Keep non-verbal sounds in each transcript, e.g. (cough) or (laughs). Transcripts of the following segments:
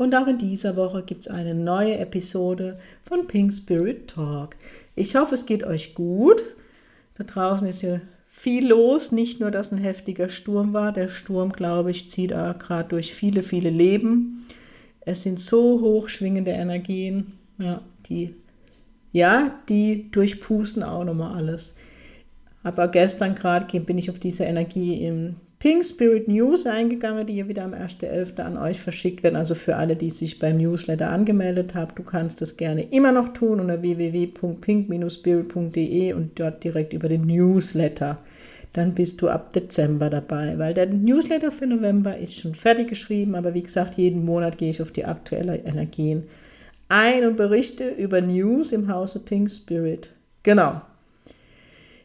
Und auch in dieser Woche gibt es eine neue Episode von Pink Spirit Talk. Ich hoffe, es geht euch gut. Da draußen ist ja viel los. Nicht nur, dass ein heftiger Sturm war. Der Sturm, glaube ich, zieht auch gerade durch viele, viele Leben. Es sind so hochschwingende Energien, ja, die, ja, die durchpusten auch nochmal alles. Aber gestern gerade bin ich auf diese Energie im Pink Spirit News eingegangen, die ja wieder am 1.11. an euch verschickt werden. Also für alle, die sich beim Newsletter angemeldet haben, du kannst das gerne immer noch tun unter www.pink-spirit.de und dort direkt über den Newsletter. Dann bist du ab Dezember dabei, weil der Newsletter für November ist schon fertig geschrieben, aber wie gesagt, jeden Monat gehe ich auf die aktuellen Energien ein und berichte über News im Hause Pink Spirit. Genau.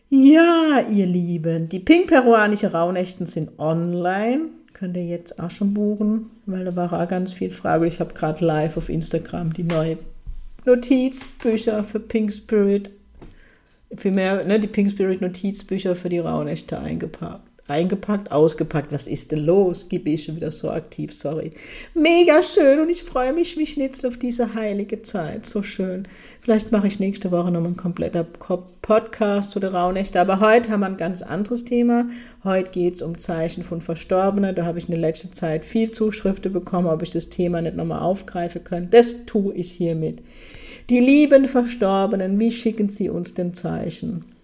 Ja, ihr Lieben, die pink-peruanische Rauhnächten sind online. Könnt ihr jetzt auch schon buchen, weil da war auch ganz viel Frage. Ich habe gerade live auf Instagram die neue Notizbücher für Pink Spirit, vielmehr ne, die Pink Spirit Notizbücher für die Rauhnächte eingepackt eingepackt, ausgepackt. Was ist denn los? Gib ich schon wieder so aktiv, sorry. Mega schön und ich freue mich wie Schnitzel auf diese heilige Zeit. So schön. Vielleicht mache ich nächste Woche nochmal ein kompletter Podcast zu der Rauhnächte. Aber heute haben wir ein ganz anderes Thema. Heute geht es um Zeichen von Verstorbenen. Da habe ich in der letzten Zeit viel Zuschriften bekommen, ob ich das Thema nicht nochmal aufgreifen kann. Das tue ich hiermit. Die lieben Verstorbenen, wie schicken sie uns denn Zeichen?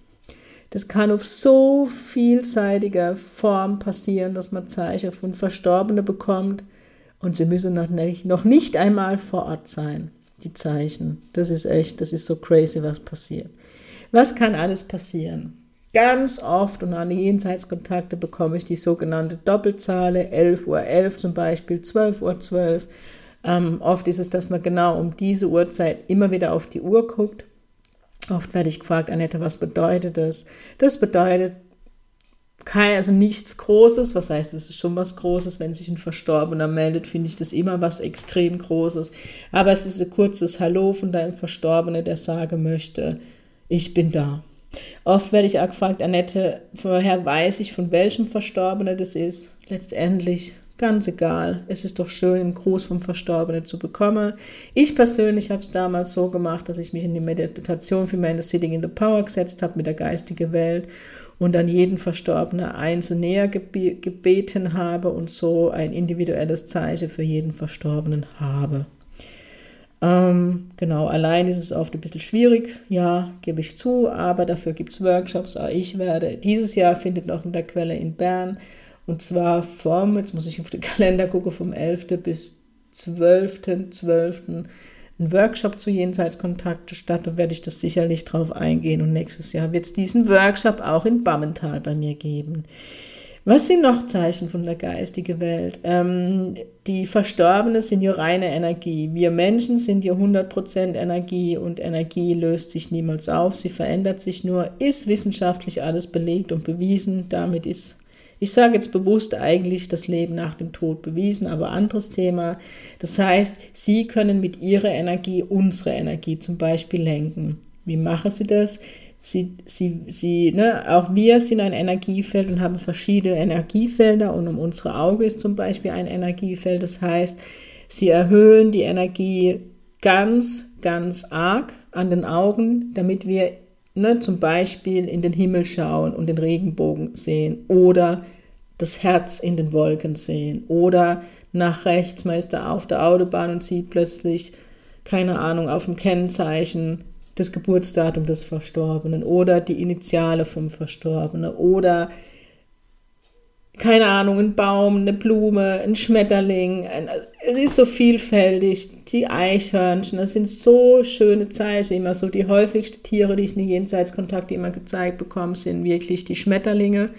Das kann auf so vielseitiger Form passieren, dass man Zeichen von Verstorbenen bekommt und sie müssen noch nicht, noch nicht einmal vor Ort sein, die Zeichen. Das ist echt, das ist so crazy, was passiert. Was kann alles passieren? Ganz oft und an die Jenseitskontakte bekomme ich die sogenannte Doppelzahle, 11 Uhr 11 zum Beispiel, 12 Uhr 12. Ähm, oft ist es, dass man genau um diese Uhrzeit immer wieder auf die Uhr guckt Oft werde ich gefragt, Annette, was bedeutet das? Das bedeutet kein, also nichts Großes. Was heißt, es ist schon was Großes. Wenn sich ein Verstorbener meldet, finde ich das immer was extrem Großes. Aber es ist ein kurzes Hallo von deinem Verstorbenen, der sagen möchte, ich bin da. Oft werde ich auch gefragt, Annette, vorher weiß ich, von welchem Verstorbenen das ist. Letztendlich Ganz egal. Es ist doch schön, einen Gruß vom Verstorbenen zu bekommen. Ich persönlich habe es damals so gemacht, dass ich mich in die Meditation für meine Sitting in the Power gesetzt habe mit der geistigen Welt und an jeden Verstorbenen und näher gebeten habe und so ein individuelles Zeichen für jeden Verstorbenen habe. Ähm, genau, allein ist es oft ein bisschen schwierig, ja, gebe ich zu, aber dafür gibt es Workshops. Ich werde, dieses Jahr findet noch in der Quelle in Bern und zwar vom, jetzt muss ich auf den (laughs) Kalender gucken, vom 11. bis 12.12. 12. ein Workshop zu Jenseitskontakt statt. Da werde ich das sicherlich drauf eingehen. Und nächstes Jahr wird es diesen Workshop auch in Bammental bei mir geben. Was sind noch Zeichen von der geistigen Welt? Ähm, die Verstorbenen sind ja reine Energie. Wir Menschen sind ja 100% Energie und Energie löst sich niemals auf. Sie verändert sich nur. Ist wissenschaftlich alles belegt und bewiesen. Damit ist ich sage jetzt bewusst eigentlich das Leben nach dem Tod bewiesen, aber anderes Thema. Das heißt, Sie können mit Ihrer Energie unsere Energie zum Beispiel lenken. Wie machen Sie das? Sie, sie, sie, ne, auch wir sind ein Energiefeld und haben verschiedene Energiefelder und um unsere Auge ist zum Beispiel ein Energiefeld. Das heißt, sie erhöhen die Energie ganz, ganz arg an den Augen, damit wir ne, zum Beispiel in den Himmel schauen und den Regenbogen sehen oder das Herz in den Wolken sehen oder nach rechts, man ist da auf der Autobahn und sieht plötzlich, keine Ahnung, auf dem Kennzeichen das Geburtsdatum des Verstorbenen oder die Initiale vom Verstorbenen oder keine Ahnung, ein Baum, eine Blume, ein Schmetterling. Ein, es ist so vielfältig. Die Eichhörnchen, das sind so schöne Zeichen. Immer so die häufigsten Tiere, die ich in den Jenseitskontakten immer gezeigt bekomme, sind wirklich die Schmetterlinge.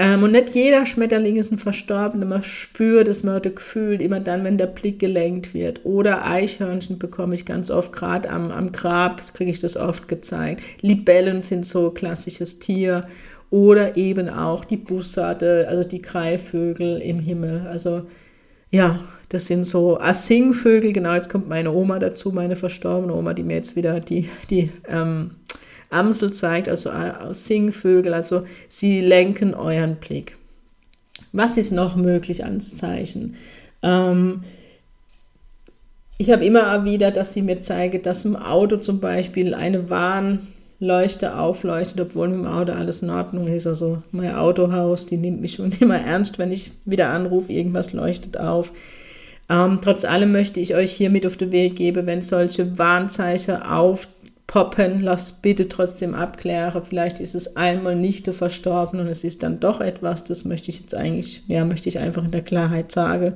Ähm, und nicht jeder Schmetterling ist ein Verstorbener. Man spürt es, man hat das Gefühl, immer dann, wenn der Blick gelenkt wird. Oder Eichhörnchen bekomme ich ganz oft, gerade am, am Grab kriege ich das oft gezeigt. Libellen sind so klassisches Tier. Oder eben auch die Bussarde, also die Greifvögel im Himmel. Also ja, das sind so Singvögel. Genau, jetzt kommt meine Oma dazu, meine verstorbene Oma, die mir jetzt wieder die, die ähm, Amsel zeigt, also Singvögel, also sie lenken euren Blick. Was ist noch möglich als Zeichen? Ähm, ich habe immer wieder, dass sie mir zeigt, dass im Auto zum Beispiel eine Warnleuchte aufleuchtet, obwohl im Auto alles in Ordnung ist. Also mein Autohaus, die nimmt mich schon (laughs) immer ernst, wenn ich wieder anrufe, irgendwas leuchtet auf. Ähm, trotz allem möchte ich euch hier mit auf den Weg geben, wenn solche Warnzeichen auf poppen, lass bitte trotzdem abklären. Vielleicht ist es einmal nicht Verstorben und es ist dann doch etwas, das möchte ich jetzt eigentlich, ja, möchte ich einfach in der Klarheit sagen.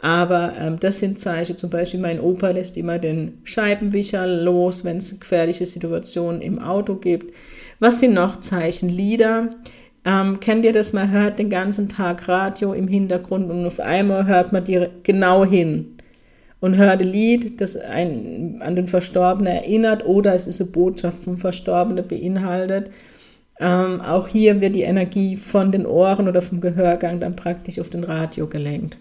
Aber ähm, das sind Zeichen, zum Beispiel mein Opa lässt immer den Scheibenwischer los, wenn es gefährliche Situationen im Auto gibt. Was sind noch Zeichen? Lieder. Ähm, kennt ihr das? Man hört den ganzen Tag Radio im Hintergrund und auf einmal hört man dir genau hin und hört ein Lied, das einen an den Verstorbenen erinnert oder es ist eine Botschaft vom Verstorbenen beinhaltet. Ähm, auch hier wird die Energie von den Ohren oder vom Gehörgang dann praktisch auf den Radio gelenkt.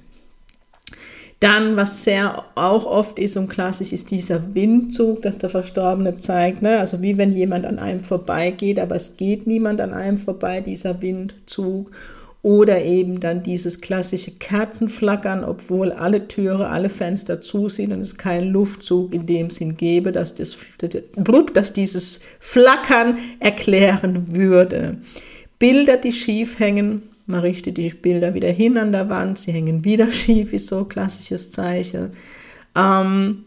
Dann, was sehr auch oft ist und klassisch, ist dieser Windzug, das der Verstorbene zeigt. Ne? Also wie wenn jemand an einem vorbeigeht, aber es geht niemand an einem vorbei, dieser Windzug. Oder eben dann dieses klassische Kerzenflackern, obwohl alle Türe, alle Fenster zu sind und es keinen Luftzug in dem Sinn gäbe, dass, das, dass dieses Flackern erklären würde. Bilder, die schief hängen, man richtet die Bilder wieder hin an der Wand, sie hängen wieder (laughs) schief, ist so ein klassisches Zeichen. Ähm,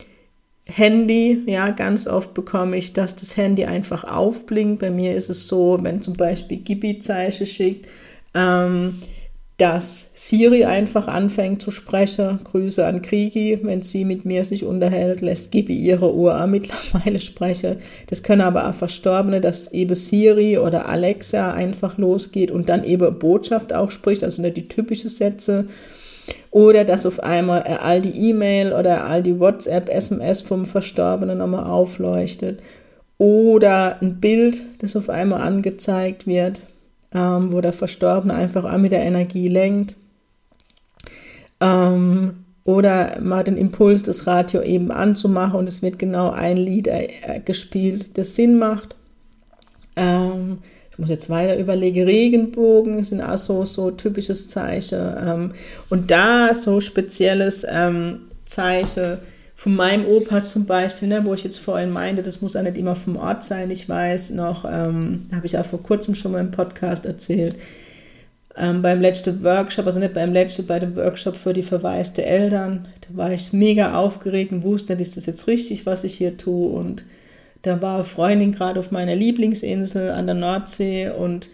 Handy, ja, ganz oft bekomme ich, dass das Handy einfach aufblinkt. Bei mir ist es so, wenn zum Beispiel Gibi Zeichen schickt, ähm, dass Siri einfach anfängt zu sprechen. Grüße an Krigi, wenn sie mit mir sich unterhält, lässt Gibi ihre Uhr (laughs) mittlerweile sprechen. Das können aber auch Verstorbene, dass eben Siri oder Alexa einfach losgeht und dann eben Botschaft auch spricht, also nicht die typischen Sätze. Oder dass auf einmal all die E-Mail oder all die WhatsApp, SMS vom Verstorbenen nochmal aufleuchtet. Oder ein Bild, das auf einmal angezeigt wird ähm, wo der Verstorbene einfach auch mit der Energie lenkt. Ähm, oder mal den Impuls, das Radio eben anzumachen und es wird genau ein Lied äh, gespielt, das Sinn macht. Ähm, ich muss jetzt weiter überlegen, Regenbogen sind auch so, so typisches Zeichen. Ähm, und da so spezielles ähm, Zeichen von meinem Opa zum Beispiel, ne, wo ich jetzt vorhin meinte, das muss ja nicht immer vom Ort sein. Ich weiß noch, ähm, habe ich auch vor kurzem schon mal im Podcast erzählt, ähm, beim letzten Workshop, also nicht beim letzten, bei dem Workshop für die verwaiste Eltern, da war ich mega aufgeregt und wusste, ist das jetzt richtig, was ich hier tue. Und da war eine Freundin gerade auf meiner Lieblingsinsel an der Nordsee und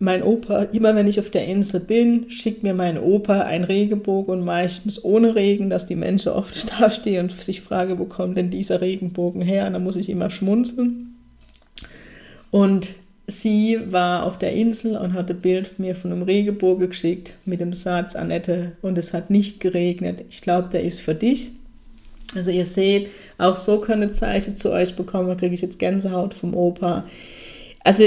mein Opa, immer wenn ich auf der Insel bin, schickt mir mein Opa ein Regenbogen und meistens ohne Regen, dass die Menschen oft (laughs) da stehen und sich fragen, wo kommt denn dieser Regenbogen her? Und dann muss ich immer schmunzeln. Und sie war auf der Insel und hatte ein Bild mir von einem Regenbogen geschickt mit dem Satz, Annette, und es hat nicht geregnet. Ich glaube, der ist für dich. Also ihr seht, auch so können Zeichen zu euch bekommen, da kriege ich jetzt Gänsehaut vom Opa. Also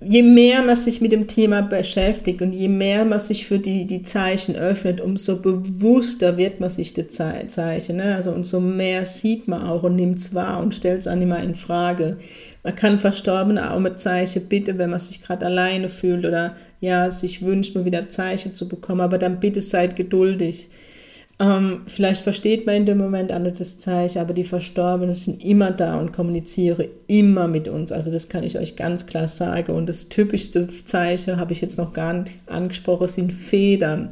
je mehr man sich mit dem Thema beschäftigt und je mehr man sich für die, die Zeichen öffnet, umso bewusster wird man sich der Zeichen. Ne? Also umso mehr sieht man auch und nimmt es wahr und stellt es auch nicht mehr in Frage. Man kann Verstorbene auch mit Zeichen bitten, wenn man sich gerade alleine fühlt oder ja, sich wünscht, mal wieder Zeichen zu bekommen, aber dann bitte seid geduldig. Ähm, vielleicht versteht man in dem Moment auch nicht das Zeichen, aber die Verstorbenen sind immer da und kommunizieren immer mit uns. Also das kann ich euch ganz klar sagen. Und das typischste Zeichen, habe ich jetzt noch gar nicht angesprochen, sind Federn.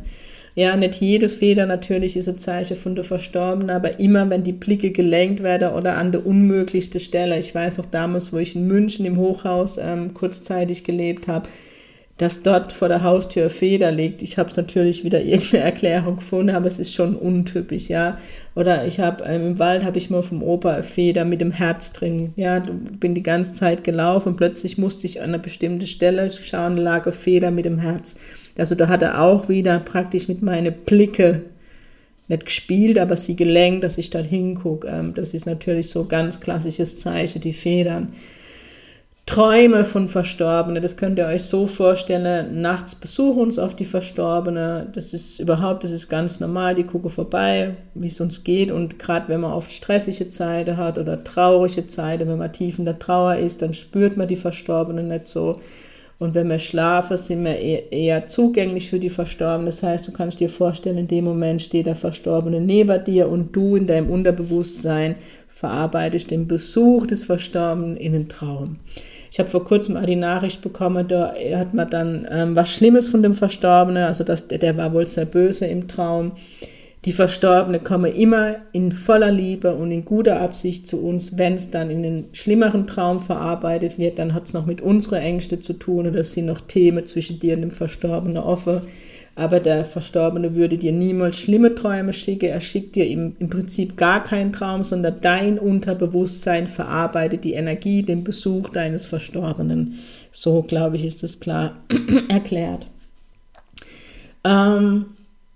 Ja, nicht jede Feder natürlich ist ein Zeichen von der Verstorbenen, aber immer, wenn die Blicke gelenkt werden oder an der unmöglichsten Stelle. Ich weiß noch damals, wo ich in München im Hochhaus ähm, kurzzeitig gelebt habe, dass dort vor der Haustür Feder liegt. Ich habe es natürlich wieder irgendeine Erklärung gefunden, aber es ist schon untypisch, ja. Oder ich habe ähm, im Wald habe ich mal vom Opa Feder mit dem Herz drin. Ja, bin die ganze Zeit gelaufen und plötzlich musste ich an eine bestimmte Stelle schauen, lag eine Feder mit dem Herz. Also da hat er auch wieder praktisch mit meinen Blicke nicht gespielt, aber sie gelenkt, dass ich da hingucke. Ähm, das ist natürlich so ganz klassisches Zeichen, die Federn. Träume von Verstorbenen, das könnt ihr euch so vorstellen, nachts besuchen uns auf die Verstorbene, das ist überhaupt, das ist ganz normal, die gucken vorbei, wie es uns geht. Und gerade wenn man oft stressige Zeiten hat oder traurige Zeiten, wenn man tief in der Trauer ist, dann spürt man die Verstorbenen nicht so. Und wenn wir schlafen, sind wir eher zugänglich für die Verstorbenen, das heißt, du kannst dir vorstellen, in dem Moment steht der Verstorbene neben dir und du in deinem Unterbewusstsein verarbeitest den Besuch des Verstorbenen in den Traum. Ich habe vor kurzem mal die Nachricht bekommen, da hat man dann ähm, was Schlimmes von dem Verstorbenen, also das, der, der war wohl sehr böse im Traum. Die Verstorbenen kommen immer in voller Liebe und in guter Absicht zu uns. Wenn es dann in einen schlimmeren Traum verarbeitet wird, dann hat es noch mit unseren Ängsten zu tun oder es sind noch Themen zwischen dir und dem Verstorbenen offen aber der Verstorbene würde dir niemals schlimme Träume schicken. Er schickt dir im, im Prinzip gar keinen Traum, sondern dein Unterbewusstsein verarbeitet die Energie, den Besuch deines Verstorbenen. So, glaube ich, ist das klar (clears throat) erklärt. Ähm,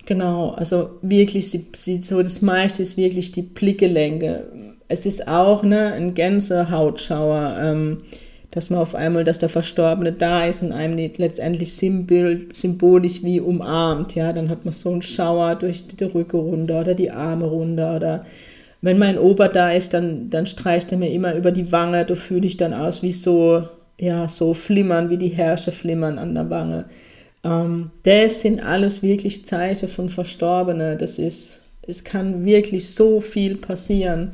genau, also wirklich, sie, sie, so das meiste ist wirklich die Blickgelenke. Es ist auch ne, ein Gänsehautschauer. Ähm, dass man auf einmal, dass der Verstorbene da ist und einem letztendlich symbolisch wie umarmt, ja, dann hat man so einen Schauer durch die Rücke runter oder die Arme runter oder wenn mein Opa da ist, dann, dann streicht er mir immer über die Wange, da fühle ich dann aus wie so, ja, so flimmern, wie die Herrscher flimmern an der Wange. Ähm, das sind alles wirklich Zeichen von Verstorbenen, das ist, es kann wirklich so viel passieren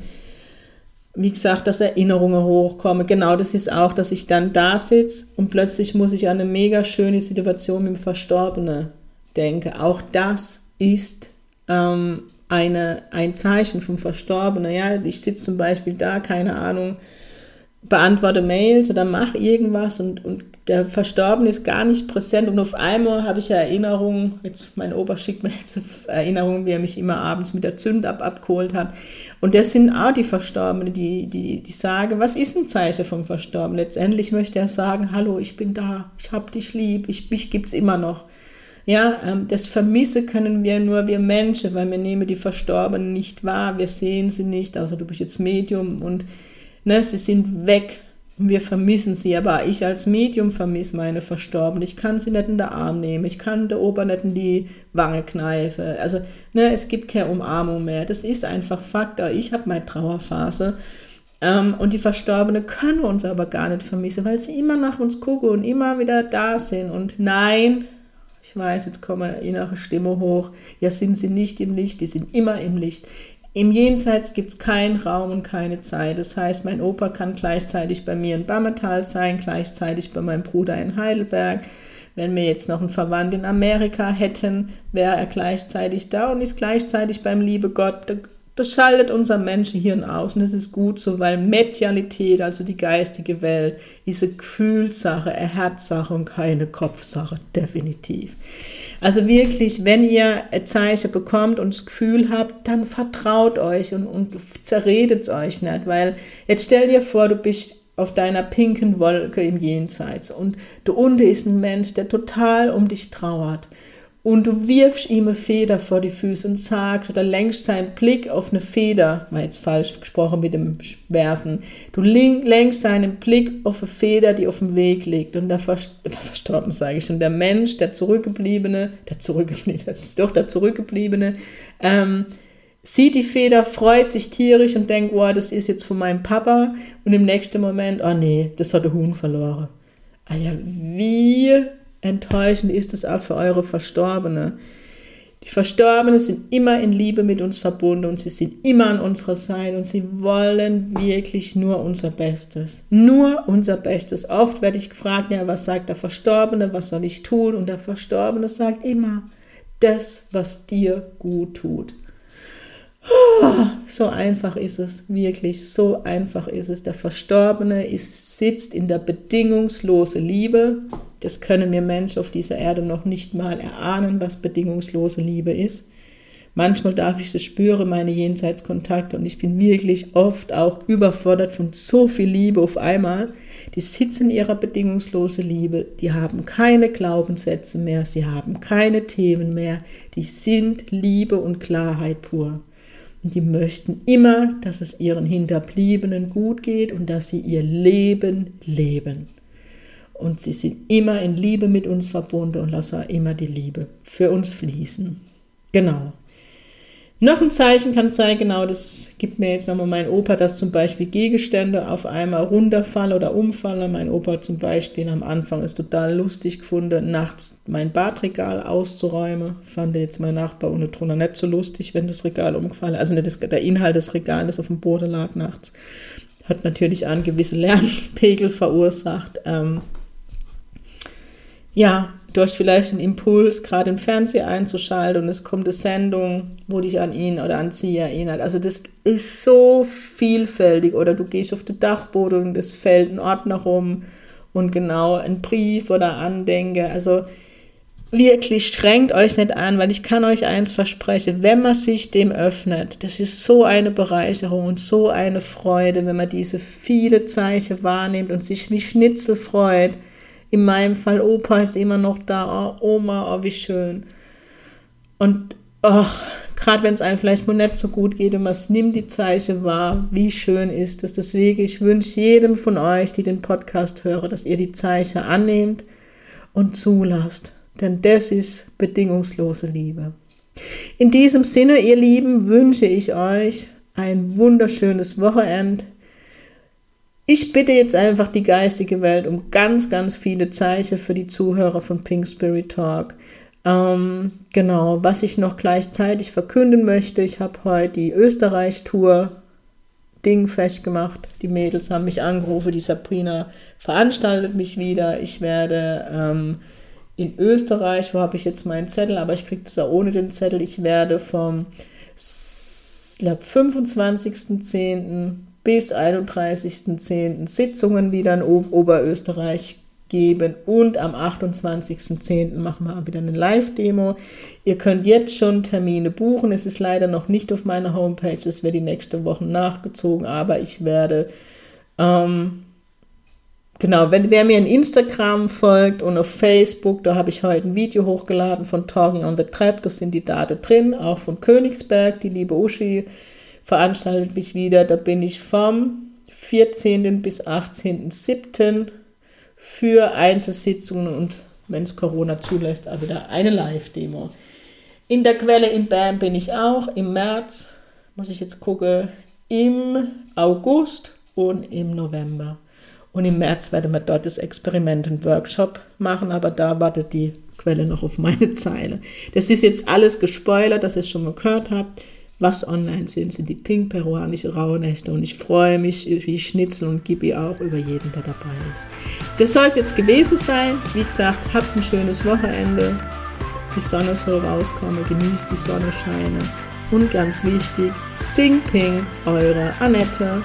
wie gesagt, dass Erinnerungen hochkommen. Genau das ist auch, dass ich dann da sitze und plötzlich muss ich an eine mega schöne Situation mit dem Verstorbenen denken. Auch das ist ähm, eine, ein Zeichen vom Verstorbenen. Ja, ich sitze zum Beispiel da, keine Ahnung, beantworte Mails oder mache irgendwas und, und der Verstorbene ist gar nicht präsent und auf einmal habe ich Erinnerungen, jetzt mein Opa schickt mir jetzt Erinnerungen, wie er mich immer abends mit der Zündab abgeholt hat und das sind auch die Verstorbenen, die, die, die sagen, was ist ein Zeichen vom Verstorbenen? Letztendlich möchte er sagen, hallo, ich bin da, ich hab dich lieb, ich, mich gibt's immer noch. Ja, ähm, das Vermisse können wir nur wir Menschen, weil wir nehmen die Verstorbenen nicht wahr, wir sehen sie nicht, außer du bist jetzt Medium und ne, sie sind weg wir vermissen sie, aber ich als Medium vermisse meine Verstorbenen. Ich kann sie nicht in den Arm nehmen, ich kann der Opa nicht in die Wange kneifen. Also ne, es gibt keine Umarmung mehr. Das ist einfach Fakt. Ich habe meine Trauerphase. Ähm, und die Verstorbenen können uns aber gar nicht vermissen, weil sie immer nach uns gucken und immer wieder da sind. Und nein, ich weiß, jetzt kommt innere Stimme hoch. Ja, sind sie nicht im Licht, die sind immer im Licht. Im Jenseits gibt es keinen Raum und keine Zeit. Das heißt, mein Opa kann gleichzeitig bei mir in Bammertal sein, gleichzeitig bei meinem Bruder in Heidelberg. Wenn wir jetzt noch einen Verwandt in Amerika hätten, wäre er gleichzeitig da und ist gleichzeitig beim liebe Gott. Das schaltet unser Menschenhirn aus und das ist gut so, weil Medialität, also die geistige Welt, ist eine Gefühlssache, eine Herzsache und keine Kopfsache, definitiv. Also wirklich, wenn ihr ein Zeichen bekommt und das Gefühl habt, dann vertraut euch und, und zerredet es euch nicht, weil jetzt stell dir vor, du bist auf deiner pinken Wolke im Jenseits und du unten ist ein Mensch, der total um dich trauert und du wirfst ihm eine Feder vor die Füße und sagst oder lenkst seinen Blick auf eine Feder, war jetzt falsch gesprochen mit dem Werfen, du lenkst seinen Blick auf eine Feder, die auf dem Weg liegt. Und der (laughs) Verstorben, sage ich schon, der Mensch, der Zurückgebliebene, der Zurückgebliebene, (laughs) doch der Zurückgebliebene, ähm, sieht die Feder, freut sich tierisch und denkt, wow, das ist jetzt von meinem Papa. Und im nächsten Moment, oh nee, das hat der Huhn verloren. Ah ja, wie enttäuschend ist es auch für eure Verstorbene. Die Verstorbenen sind immer in Liebe mit uns verbunden und sie sind immer an unserer Seite und sie wollen wirklich nur unser Bestes. Nur unser Bestes. Oft werde ich gefragt, ja, was sagt der Verstorbene, was soll ich tun? Und der Verstorbene sagt immer, das, was dir gut tut. So einfach ist es, wirklich, so einfach ist es. Der Verstorbene ist, sitzt in der bedingungslosen Liebe Das können wir Menschen auf dieser Erde noch nicht mal erahnen, was bedingungslose Liebe ist. Manchmal darf ich das spüren, meine Jenseitskontakte, und ich bin wirklich oft auch überfordert von so viel Liebe auf einmal. Die sitzen in ihrer bedingungslosen Liebe, die haben keine Glaubenssätze mehr, sie haben keine Themen mehr, die sind Liebe und Klarheit pur. Und die möchten immer, dass es ihren Hinterbliebenen gut geht und dass sie ihr Leben leben. Und sie sind immer in Liebe mit uns verbunden und lassen immer die Liebe für uns fließen. Genau. Noch ein Zeichen kann sein, genau, das gibt mir jetzt nochmal mein Opa, dass zum Beispiel Gegenstände auf einmal runterfallen oder umfallen. Mein Opa zum Beispiel am Anfang ist total lustig gefunden, nachts mein Badregal auszuräumen. Fand jetzt mein Nachbar ohne drunter nicht so lustig, wenn das Regal umgefallen Also das, der Inhalt des Regales auf dem Boden lag nachts. Hat natürlich einen gewissen Lärmpegel verursacht. Ähm, ja, du hast vielleicht einen Impuls, gerade im Fernseher einzuschalten und es kommt eine Sendung, wo dich an ihn oder an sie erinnert. Also das ist so vielfältig. Oder du gehst auf den Dachboden und es fällt ein Ordner rum und genau ein Brief oder Andenke. Also wirklich strengt euch nicht an, weil ich kann euch eins versprechen, wenn man sich dem öffnet, das ist so eine Bereicherung und so eine Freude, wenn man diese viele Zeichen wahrnimmt und sich wie Schnitzel freut in meinem Fall, Opa ist immer noch da, oh, Oma, oh, wie schön. Und oh, gerade wenn es einem vielleicht mal nicht so gut geht und man nimmt die Zeichen wahr, wie schön ist das. Deswegen, ich wünsche jedem von euch, die den Podcast hören, dass ihr die Zeichen annehmt und zulasst. Denn das ist bedingungslose Liebe. In diesem Sinne, ihr Lieben, wünsche ich euch ein wunderschönes Wochenende ich bitte jetzt einfach die geistige Welt um ganz, ganz viele Zeichen für die Zuhörer von Pink Spirit Talk. Ähm, genau, was ich noch gleichzeitig verkünden möchte, ich habe heute die Österreich-Tour Ding festgemacht. Die Mädels haben mich angerufen, die Sabrina veranstaltet mich wieder. Ich werde ähm, in Österreich, wo habe ich jetzt meinen Zettel, aber ich kriege das auch ohne den Zettel. Ich werde vom glaub, 25.10 bis 31.10. Sitzungen wieder in Oberösterreich geben und am 28.10. machen wir wieder eine Live-Demo. Ihr könnt jetzt schon Termine buchen. Es ist leider noch nicht auf meiner Homepage, es wird die nächste Woche nachgezogen, aber ich werde, ähm, genau, wenn wer mir in Instagram folgt und auf Facebook, da habe ich heute ein Video hochgeladen von Talking on the Trap, das sind die Daten drin, auch von Königsberg, die liebe Uschi veranstaltet mich wieder. Da bin ich vom 14. bis 18.07. für Einzelsitzungen und wenn es Corona zulässt, auch wieder eine Live-Demo. In der Quelle in Bern bin ich auch im März, muss ich jetzt gucken, im August und im November. Und im März werden wir dort das Experiment und Workshop machen, aber da wartet die Quelle noch auf meine Zeile. Das ist jetzt alles gespoilert, dass ihr es schon mal gehört habt was online sind, sind die pink-peruanische Rauhnächte und ich freue mich wie Schnitzel und Gibi auch über jeden, der dabei ist. Das soll es jetzt gewesen sein. Wie gesagt, habt ein schönes Wochenende. Die Sonne soll rauskommen, genießt die Sonnenscheine und ganz wichtig, sing pink, eure Annette.